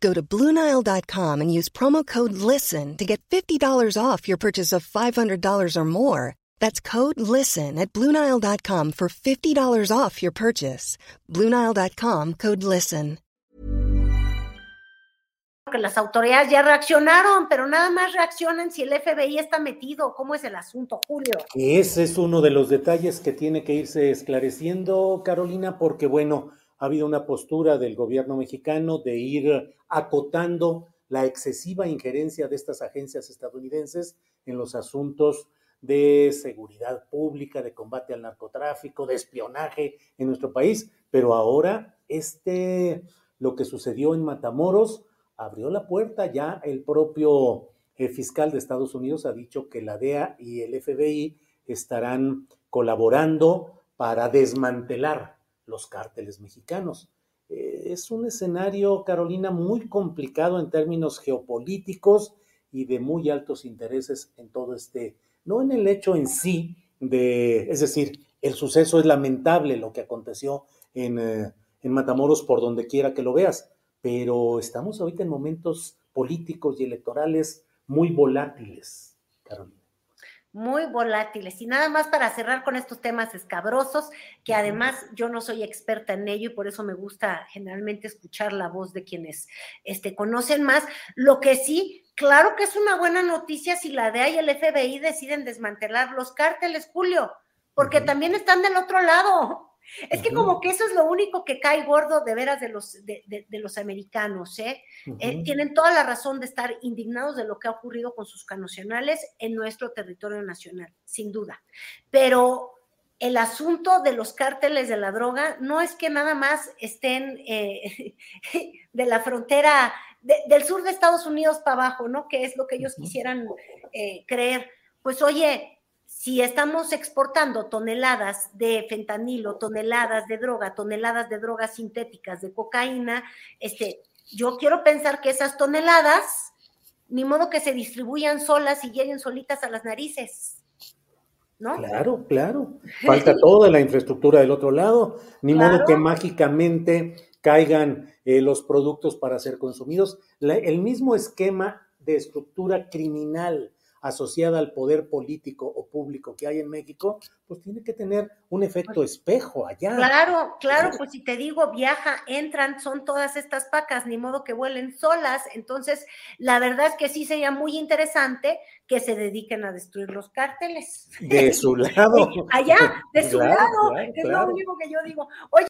Go to Bluenile.com and use promo code LISTEN to get $50 off your purchase of $500 or more. That's code LISTEN at Bluenile.com for $50 off your purchase. Bluenile.com code LISTEN. Que las autoridades ya reaccionaron, pero nada más reaccionan si el FBI está metido. ¿Cómo es el asunto, Julio? Ese es uno de los detalles que tiene que irse esclareciendo, Carolina, porque bueno, ha habido una postura del gobierno mexicano de ir acotando la excesiva injerencia de estas agencias estadounidenses en los asuntos de seguridad pública, de combate al narcotráfico, de espionaje en nuestro país. Pero ahora, este, lo que sucedió en Matamoros, abrió la puerta ya el propio eh, fiscal de Estados Unidos ha dicho que la DEA y el FBI estarán colaborando para desmantelar los cárteles mexicanos. Eh, es un escenario, Carolina, muy complicado en términos geopolíticos y de muy altos intereses en todo este, no en el hecho en sí de, es decir, el suceso es lamentable lo que aconteció en, eh, en Matamoros por donde quiera que lo veas, pero estamos ahorita en momentos políticos y electorales muy volátiles, Carolina muy volátiles. Y nada más para cerrar con estos temas escabrosos, que además yo no soy experta en ello y por eso me gusta generalmente escuchar la voz de quienes este, conocen más. Lo que sí, claro que es una buena noticia si la DEA y el FBI deciden desmantelar los cárteles, Julio, porque también están del otro lado. Es que como que eso es lo único que cae gordo de veras de los, de, los americanos, ¿eh? ¿eh? Tienen toda la razón de estar indignados de lo que ha ocurrido con sus canocionales en nuestro territorio nacional, sin duda. Pero el asunto de los cárteles de la droga no es que nada más estén eh, de la frontera del sur de Estados Unidos para abajo, ¿no? Que es lo que ellos quisieran eh, creer. Pues oye, si estamos exportando toneladas de fentanilo, toneladas de droga, toneladas de drogas sintéticas, de cocaína, este, yo quiero pensar que esas toneladas, ni modo que se distribuyan solas y lleguen solitas a las narices. ¿No? Claro, claro. Falta toda la infraestructura del otro lado, ni modo que mágicamente caigan eh, los productos para ser consumidos. el mismo esquema de estructura criminal asociada al poder político o público que hay en México, pues tiene que tener un efecto espejo allá. Claro, claro, pues si te digo, viaja, entran, son todas estas pacas, ni modo que vuelen solas. Entonces, la verdad es que sí sería muy interesante que se dediquen a destruir los cárteles. De su lado. allá, de su lado, es lo único que yo digo. Oye.